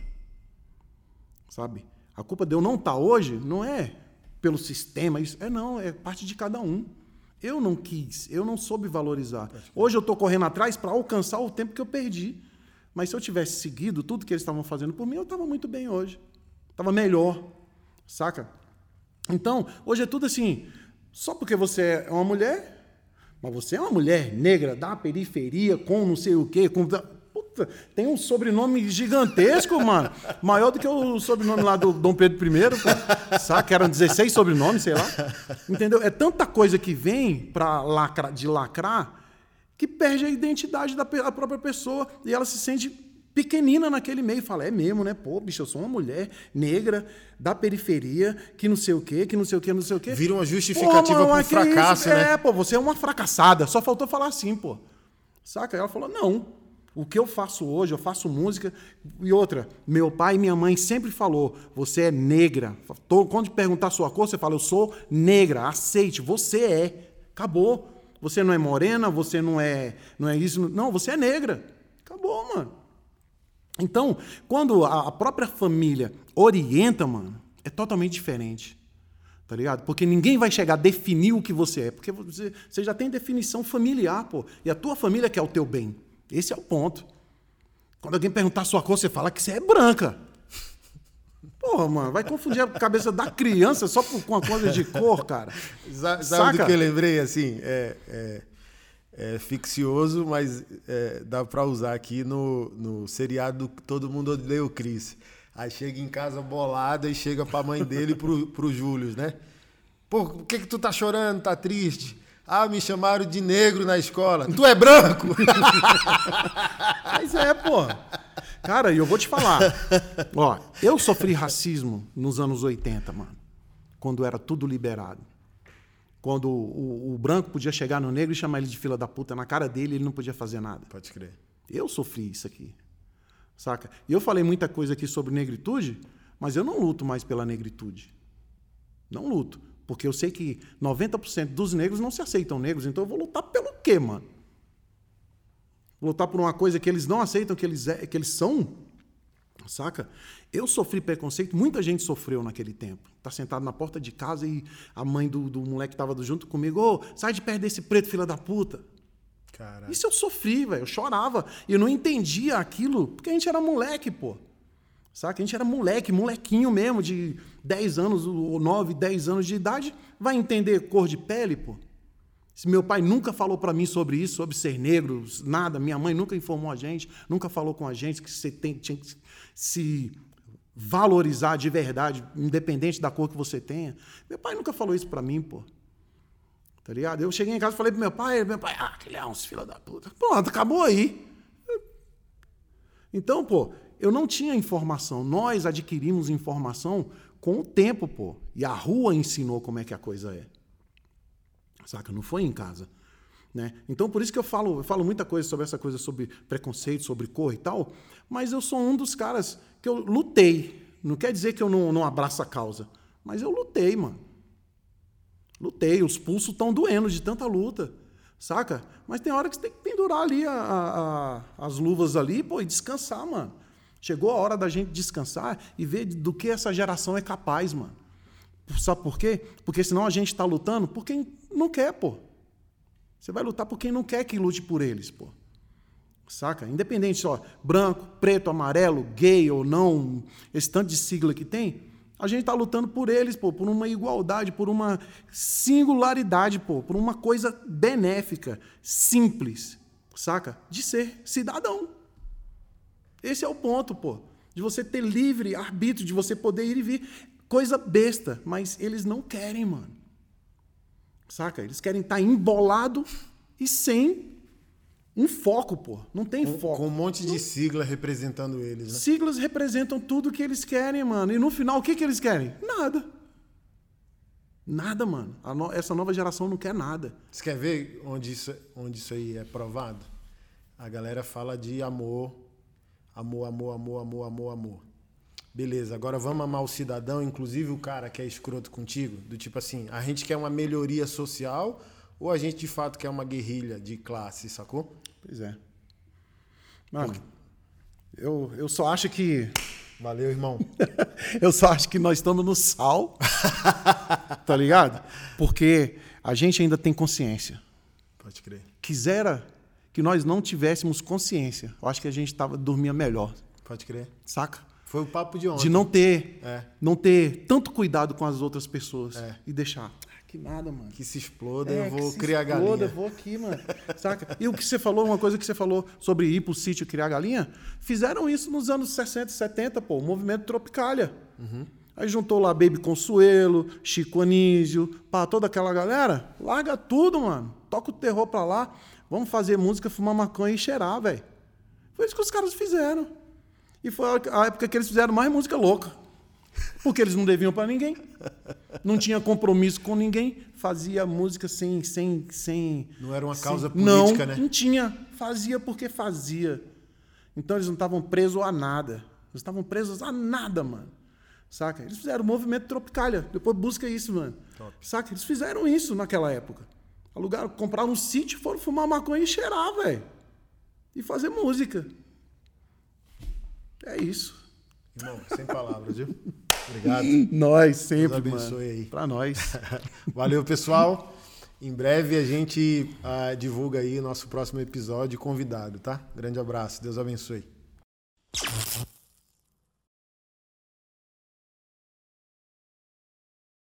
[SPEAKER 2] Sabe? A culpa de eu não estar tá hoje não é pelo sistema, é não, é parte de cada um. Eu não quis, eu não soube valorizar. Hoje eu estou correndo atrás para alcançar o tempo que eu perdi. Mas se eu tivesse seguido tudo que eles estavam fazendo por mim, eu estava muito bem hoje. Estava melhor, saca? Então, hoje é tudo assim. Só porque você é uma mulher, mas você é uma mulher negra da periferia, com não sei o quê, com. Tem um sobrenome gigantesco, mano. Maior do que o sobrenome lá do Dom Pedro I, pô. Saca? Eram 16 sobrenomes, sei lá. Entendeu? É tanta coisa que vem pra lacra, de lacrar que perde a identidade da própria pessoa e ela se sente pequenina naquele meio. Fala, é mesmo, né? Pô, bicho, eu sou uma mulher negra da periferia, que não sei o quê, que não sei o quê, não sei o quê.
[SPEAKER 1] Vira uma justificativa pô, pro fracasso, né?
[SPEAKER 2] É, pô, você é uma fracassada. Só faltou falar assim, pô. Saca? Ela falou, não. O que eu faço hoje, eu faço música. E outra, meu pai e minha mãe sempre falou: você é negra. Quando perguntar a sua cor, você fala: eu sou negra. Aceite, você é. Acabou. Você não é morena, você não é, não é isso. Não, você é negra. Acabou, mano. Então, quando a própria família orienta, mano, é totalmente diferente. Tá ligado? Porque ninguém vai chegar a definir o que você é. Porque você, você já tem definição familiar, pô. E a tua família quer o teu bem. Esse é o ponto. Quando alguém perguntar a sua cor, você fala que você é branca. Porra, mano, vai confundir a cabeça da criança só por, com uma coisa de cor, cara.
[SPEAKER 1] Sabe, sabe do que eu lembrei, assim? É, é, é ficcioso, mas é, dá pra usar aqui no, no seriado Todo Mundo Odeia o Chris. Aí chega em casa bolada e chega pra mãe dele e pro, pro Júlio, né? Pô, por que que tu tá chorando, tá triste? Ah, me chamaram de negro na escola. Tu é branco?
[SPEAKER 2] Mas é, pô. Cara, e eu vou te falar. Ó, eu sofri racismo nos anos 80, mano. Quando era tudo liberado. Quando o, o, branco podia chegar no negro e chamar ele de fila da puta na cara dele, ele não podia fazer nada.
[SPEAKER 1] Pode crer.
[SPEAKER 2] Eu sofri isso aqui. Saca? E eu falei muita coisa aqui sobre negritude, mas eu não luto mais pela negritude. Não luto. Porque eu sei que 90% dos negros não se aceitam negros, então eu vou lutar pelo quê, mano? Vou lutar por uma coisa que eles não aceitam que eles, é, que eles são? Saca? Eu sofri preconceito, muita gente sofreu naquele tempo. Tá sentado na porta de casa e a mãe do, do moleque que tava junto comigo, ô, oh, sai de perto desse preto, filha da puta. Caraca. Isso eu sofri, velho. Eu chorava. E eu não entendia aquilo, porque a gente era moleque, pô. Saca? A gente era moleque, molequinho mesmo, de 10 anos, ou 9, 10 anos de idade, vai entender cor de pele, pô. Se meu pai nunca falou para mim sobre isso, sobre ser negro, nada, minha mãe nunca informou a gente, nunca falou com a gente que você tem, tinha que se valorizar de verdade, independente da cor que você tenha. Meu pai nunca falou isso para mim, pô. Tá ligado? Eu cheguei em casa e falei pro meu pai, meu pai, ah, aquele é uns filho da puta. Pronto, acabou aí. Então, pô, eu não tinha informação. Nós adquirimos informação com o tempo, pô. E a rua ensinou como é que a coisa é. Saca? Não foi em casa. Né? Então, por isso que eu falo, eu falo muita coisa sobre essa coisa, sobre preconceito, sobre cor e tal, mas eu sou um dos caras que eu lutei. Não quer dizer que eu não, não abraço a causa, mas eu lutei, mano. Lutei, os pulsos estão doendo de tanta luta, saca? Mas tem hora que você tem que pendurar ali a, a, a, as luvas ali, pô, e descansar, mano. Chegou a hora da gente descansar e ver do que essa geração é capaz, mano. Sabe por quê? Porque senão a gente está lutando por quem não quer, pô. Você vai lutar por quem não quer que lute por eles, pô. Saca? Independente só, branco, preto, amarelo, gay ou não, esse tanto de sigla que tem, a gente está lutando por eles, pô, por uma igualdade, por uma singularidade, pô, por uma coisa benéfica, simples, saca? De ser cidadão. Esse é o ponto, pô. De você ter livre arbítrio, de você poder ir e vir. Coisa besta, mas eles não querem, mano. Saca? Eles querem estar tá embolado e sem um foco, pô. Não tem
[SPEAKER 1] com,
[SPEAKER 2] foco.
[SPEAKER 1] Com um monte de sigla representando eles, né?
[SPEAKER 2] Siglas representam tudo que eles querem, mano. E no final, o que, que eles querem? Nada. Nada, mano. No... essa nova geração não quer nada.
[SPEAKER 1] Você quer ver onde isso, onde isso aí é provado? A galera fala de amor Amor, amor, amor, amor, amor, amor. Beleza, agora vamos amar o cidadão, inclusive o cara que é escroto contigo? Do tipo assim, a gente quer uma melhoria social ou a gente de fato quer uma guerrilha de classe, sacou?
[SPEAKER 2] Pois é. Mano, eu, eu só acho que.
[SPEAKER 1] Valeu, irmão.
[SPEAKER 2] eu só acho que nós estamos no sal. tá ligado? Porque A gente ainda tem consciência.
[SPEAKER 1] Pode crer.
[SPEAKER 2] Quisera que nós não tivéssemos consciência. Eu acho que a gente tava, dormia melhor,
[SPEAKER 1] Pode crer.
[SPEAKER 2] saca?
[SPEAKER 1] Foi o papo de ontem.
[SPEAKER 2] De não ter,
[SPEAKER 1] É.
[SPEAKER 2] não ter tanto cuidado com as outras pessoas
[SPEAKER 1] É.
[SPEAKER 2] e deixar. "Ah, que nada, mano.
[SPEAKER 1] Que se exploda,
[SPEAKER 2] É,
[SPEAKER 1] eu vou
[SPEAKER 2] que se
[SPEAKER 1] criar
[SPEAKER 2] exploda,
[SPEAKER 1] galinha.
[SPEAKER 2] Eu vou aqui, mano. Saca? E o que você falou, uma coisa que você falou sobre ir pro sítio criar galinha, fizeram isso nos anos 60 e 70, pô, o movimento Tropicália.
[SPEAKER 1] Uhum.
[SPEAKER 2] Aí juntou lá Baby Consuelo, Chico Anísio, pá, toda aquela galera. Larga tudo, mano. Toca o terror pra lá. Vamos fazer música, fumar maconha e cheirar, velho. Foi isso que os caras fizeram. E foi a época que eles fizeram mais música louca. Porque eles não deviam pra ninguém. Não tinha compromisso com ninguém. Fazia música sem. sem, sem
[SPEAKER 1] Não era uma
[SPEAKER 2] sem-
[SPEAKER 1] causa
[SPEAKER 2] não,
[SPEAKER 1] política, né?
[SPEAKER 2] Não tinha. Fazia porque fazia. Então eles não estavam presos a nada. Eles estavam presos a nada, mano. Saca? Eles fizeram o movimento Tropicália. Depois busca isso, mano. Saca? Eles fizeram isso naquela época. Alugaram, compraram um sítio, foram fumar maconha e cheirar, velho. E fazer música. É isso.
[SPEAKER 1] Irmão, sem palavras, viu? Obrigado.
[SPEAKER 2] Nós, sempre,
[SPEAKER 1] Deus abençoe
[SPEAKER 2] mano.
[SPEAKER 1] aí.
[SPEAKER 2] Pra nós.
[SPEAKER 1] Valeu, pessoal. Em breve a gente ah, divulga aí nosso próximo episódio convidado, tá? Grande abraço. Deus abençoe.